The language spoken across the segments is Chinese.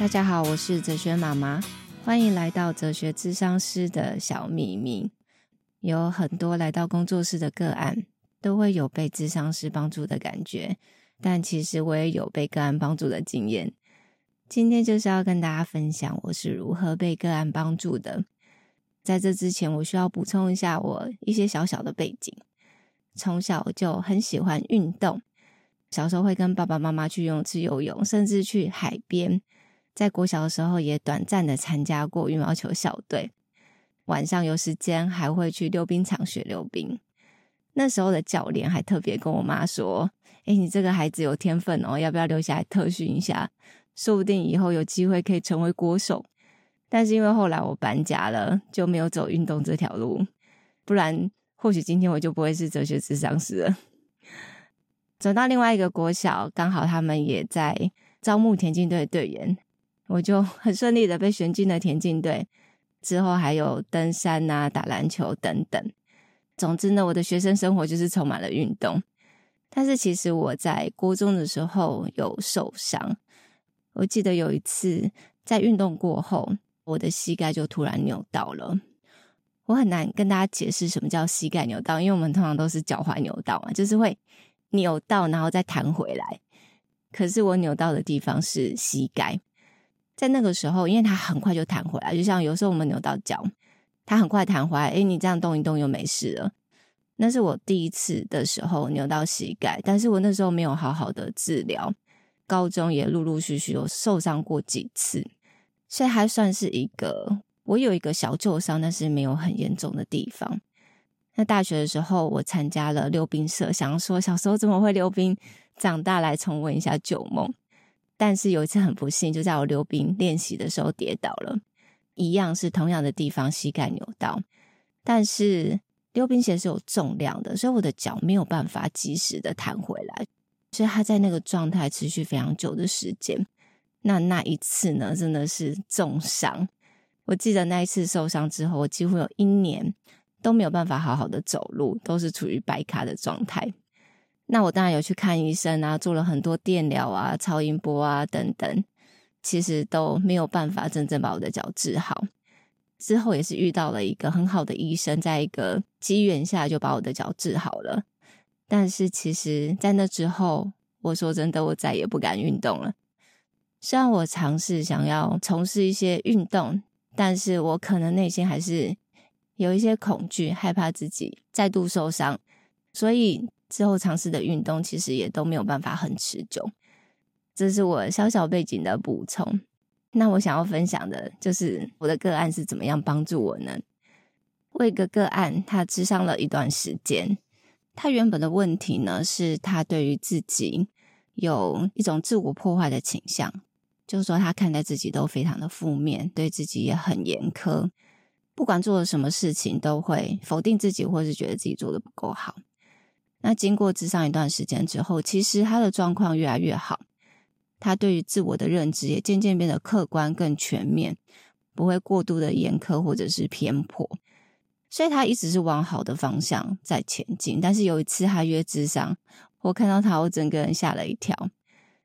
大家好，我是哲学妈妈，欢迎来到哲学智商师的小秘密。有很多来到工作室的个案，都会有被智商师帮助的感觉，但其实我也有被个案帮助的经验。今天就是要跟大家分享我是如何被个案帮助的。在这之前，我需要补充一下我一些小小的背景。从小就很喜欢运动，小时候会跟爸爸妈妈去游泳池游泳，甚至去海边。在国小的时候，也短暂的参加过羽毛球校队。晚上有时间还会去溜冰场学溜冰。那时候的教练还特别跟我妈说：“诶，你这个孩子有天分哦，要不要留下来特训一下？说不定以后有机会可以成为国手。”但是因为后来我搬家了，就没有走运动这条路。不然。或许今天我就不会是哲学智商师了。走到另外一个国小，刚好他们也在招募田径队的队员，我就很顺利的被选进了田径队。之后还有登山啊、打篮球等等。总之呢，我的学生生活就是充满了运动。但是其实我在国中的时候有受伤，我记得有一次在运动过后，我的膝盖就突然扭到了。我很难跟大家解释什么叫膝盖扭到，因为我们通常都是脚踝扭到嘛，就是会扭到然后再弹回来。可是我扭到的地方是膝盖，在那个时候，因为它很快就弹回来，就像有时候我们扭到脚，它很快弹回来，诶，你这样动一动又没事了。那是我第一次的时候扭到膝盖，但是我那时候没有好好的治疗，高中也陆陆续续有受伤过几次，所以还算是一个。我有一个小旧伤，但是没有很严重的地方。那大学的时候，我参加了溜冰社，想说小时候怎么会溜冰，长大来重温一下旧梦。但是有一次很不幸，就在我溜冰练习的时候跌倒了，一样是同样的地方，膝盖扭到。但是溜冰鞋是有重量的，所以我的脚没有办法及时的弹回来，所以它在那个状态持续非常久的时间。那那一次呢，真的是重伤。我记得那一次受伤之后，我几乎有一年都没有办法好好的走路，都是处于白卡的状态。那我当然有去看医生啊，做了很多电疗啊、超音波啊等等，其实都没有办法真正把我的脚治好。之后也是遇到了一个很好的医生，在一个机缘下就把我的脚治好了。但是其实，在那之后，我说真的，我再也不敢运动了。虽然我尝试想要从事一些运动。但是我可能内心还是有一些恐惧，害怕自己再度受伤，所以之后尝试的运动其实也都没有办法很持久。这是我小小背景的补充。那我想要分享的就是我的个案是怎么样帮助我呢？我一个个案，他咨商了一段时间，他原本的问题呢是他对于自己有一种自我破坏的倾向。就是说，他看待自己都非常的负面，对自己也很严苛，不管做了什么事情都会否定自己，或是觉得自己做的不够好。那经过咨商一段时间之后，其实他的状况越来越好，他对于自我的认知也渐渐变得客观更全面，不会过度的严苛或者是偏颇，所以他一直是往好的方向在前进。但是有一次他约智商，我看到他，我整个人吓了一跳，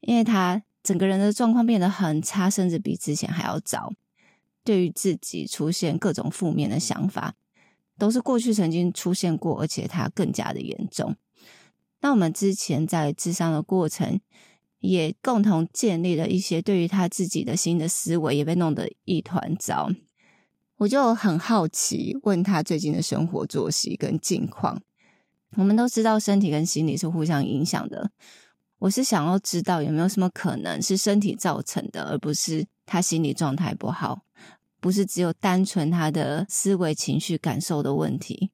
因为他。整个人的状况变得很差，甚至比之前还要糟。对于自己出现各种负面的想法，都是过去曾经出现过，而且它更加的严重。那我们之前在咨商的过程，也共同建立了一些对于他自己的新的思维，也被弄得一团糟。我就很好奇，问他最近的生活作息跟近况。我们都知道，身体跟心理是互相影响的。我是想要知道有没有什么可能是身体造成的，而不是他心理状态不好，不是只有单纯他的思维、情绪、感受的问题。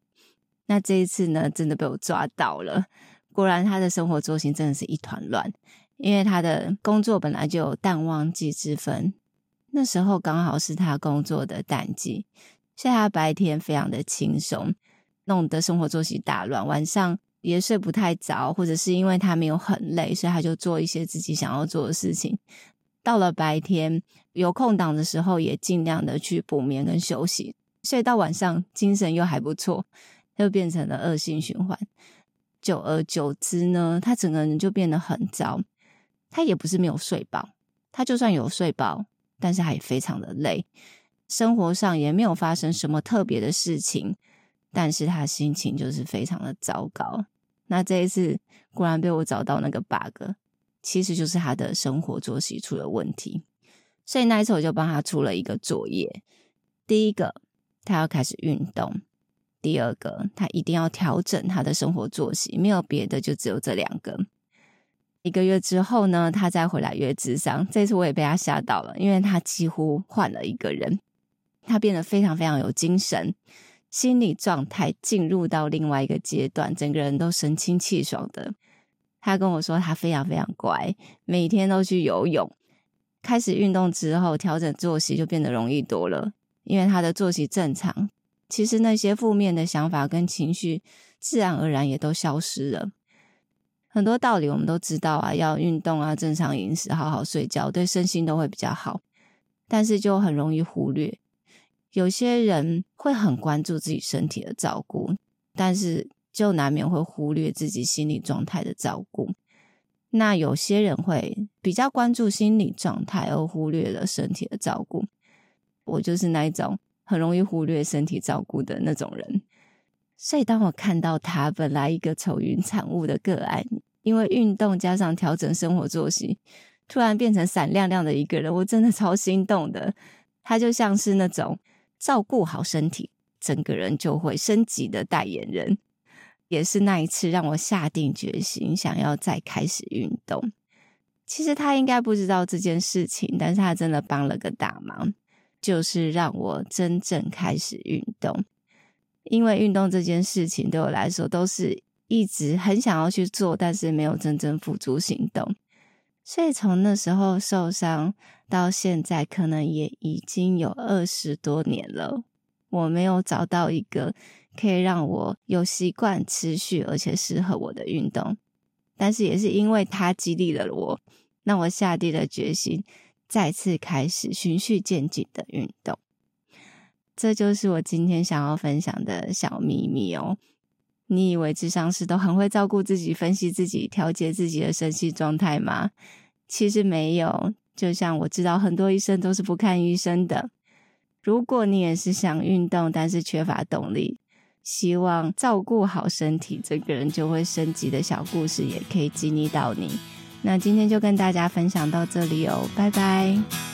那这一次呢，真的被我抓到了。果然，他的生活作息真的是一团乱，因为他的工作本来就有淡旺季之分，那时候刚好是他工作的淡季，所以他白天非常的轻松，弄得生活作息大乱，晚上。也睡不太着，或者是因为他没有很累，所以他就做一些自己想要做的事情。到了白天有空档的时候，也尽量的去补眠跟休息，所以到晚上精神又还不错，就变成了恶性循环。久而久之呢，他整个人就变得很糟。他也不是没有睡饱，他就算有睡饱，但是他也非常的累，生活上也没有发生什么特别的事情，但是他心情就是非常的糟糕。那这一次果然被我找到那个 bug，其实就是他的生活作息出了问题。所以那一次我就帮他出了一个作业，第一个他要开始运动，第二个他一定要调整他的生活作息，没有别的，就只有这两个。一个月之后呢，他再回来约咨商，这次我也被他吓到了，因为他几乎换了一个人，他变得非常非常有精神，心理状态进入到另外一个阶段，整个人都神清气爽的。他跟我说他非常非常乖，每天都去游泳。开始运动之后，调整作息就变得容易多了，因为他的作息正常，其实那些负面的想法跟情绪自然而然也都消失了。很多道理我们都知道啊，要运动啊，正常饮食，好好睡觉，对身心都会比较好。但是就很容易忽略，有些人会很关注自己身体的照顾，但是就难免会忽略自己心理状态的照顾。那有些人会比较关注心理状态，而忽略了身体的照顾。我就是那一种很容易忽略身体照顾的那种人。所以，当我看到他本来一个愁云惨雾的个案，因为运动加上调整生活作息，突然变成闪亮亮的一个人，我真的超心动的。他就像是那种照顾好身体，整个人就会升级的代言人。也是那一次让我下定决心想要再开始运动。其实他应该不知道这件事情，但是他真的帮了个大忙，就是让我真正开始运动。因为运动这件事情对我来说都是一直很想要去做，但是没有真正付诸行动。所以从那时候受伤到现在，可能也已经有二十多年了。我没有找到一个可以让我有习惯持续而且适合我的运动，但是也是因为它激励了我，让我下定了决心，再次开始循序渐进的运动。这就是我今天想要分享的小秘密哦。你以为智商师都很会照顾自己、分析自己、调节自己的身心状态吗？其实没有。就像我知道很多医生都是不看医生的。如果你也是想运动，但是缺乏动力，希望照顾好身体，这个人就会升级的小故事，也可以激励到你。那今天就跟大家分享到这里哦，拜拜。